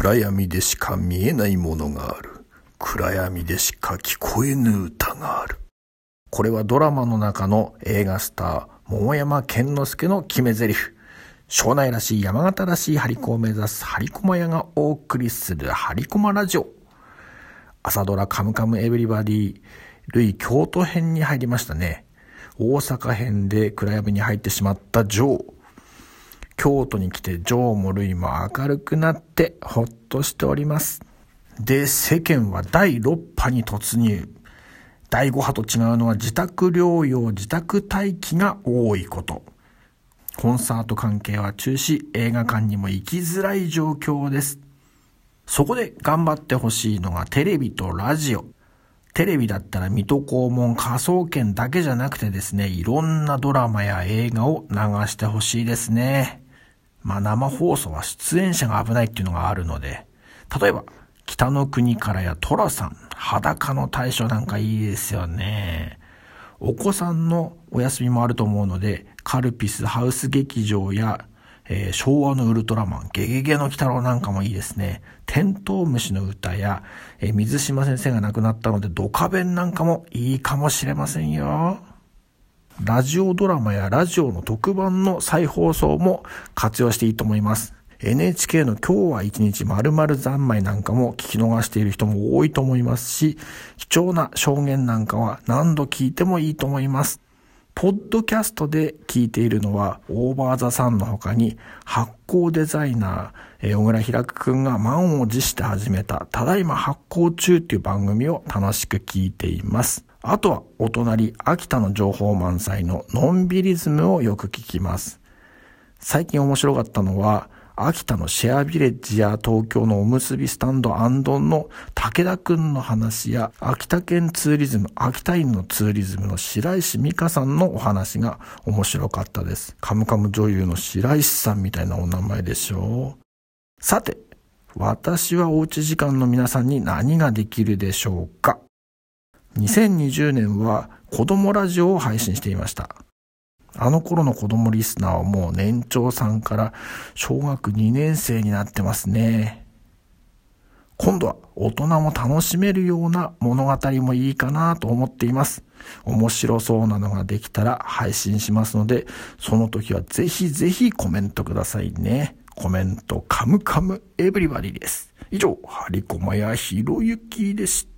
暗闇でしか見えないものがある。暗闇でしか聞こえぬ歌がある。これはドラマの中の映画スター、桃山健之助の決め台詞。庄内らしい山形らしい張り子を目指す張り駒屋がお送りする張り駒ラジオ。朝ドラカムカムエヴリバディ、類京都編に入りましたね。大阪編で暗闇に入ってしまったジョー。京都に来てジョーも類も明るくなってほっとしております。で、世間は第6波に突入。第5波と違うのは自宅療養、自宅待機が多いこと。コンサート関係は中止、映画館にも行きづらい状況です。そこで頑張ってほしいのがテレビとラジオ。テレビだったら水戸黄門科捜研だけじゃなくてですね、いろんなドラマや映画を流してほしいですね。まあ生放送は出演者が危ないっていうのがあるので、例えば、北の国からや寅さん、裸の大将なんかいいですよね。お子さんのお休みもあると思うので、カルピスハウス劇場や、えー、昭和のウルトラマン、ゲゲゲの鬼太郎なんかもいいですね。テントウムシの歌や、えー、水島先生が亡くなったのでドカベンなんかもいいかもしれませんよ。ラジオドラマやラジオの特番の再放送も活用していいと思います。NHK の今日は一日〇〇三昧なんかも聞き逃している人も多いと思いますし、貴重な証言なんかは何度聞いてもいいと思います。ポッドキャストで聞いているのは、オーバーザさんの他に、発行デザイナー、え、小倉平くんが満を持して始めた、ただいま発行中っていう番組を楽しく聞いています。あとは、お隣、秋田の情報満載ののんびりズムをよく聞きます。最近面白かったのは、秋田のシェアビレッジや東京のおむすびスタンドアンドンの武田くんの話や秋田県ツーリズム、秋田院のツーリズムの白石美香さんのお話が面白かったです。カムカム女優の白石さんみたいなお名前でしょう。さて、私はおうち時間の皆さんに何ができるでしょうか？2020年は子供ラジオを配信していました。あの頃の子供リスナーはもう年長さんから小学2年生になってますね。今度は大人も楽しめるような物語もいいかなと思っています。面白そうなのができたら配信しますので、その時はぜひぜひコメントくださいね。コメントカムカムエブリバディです。以上、ハリコマヤひろゆきでした。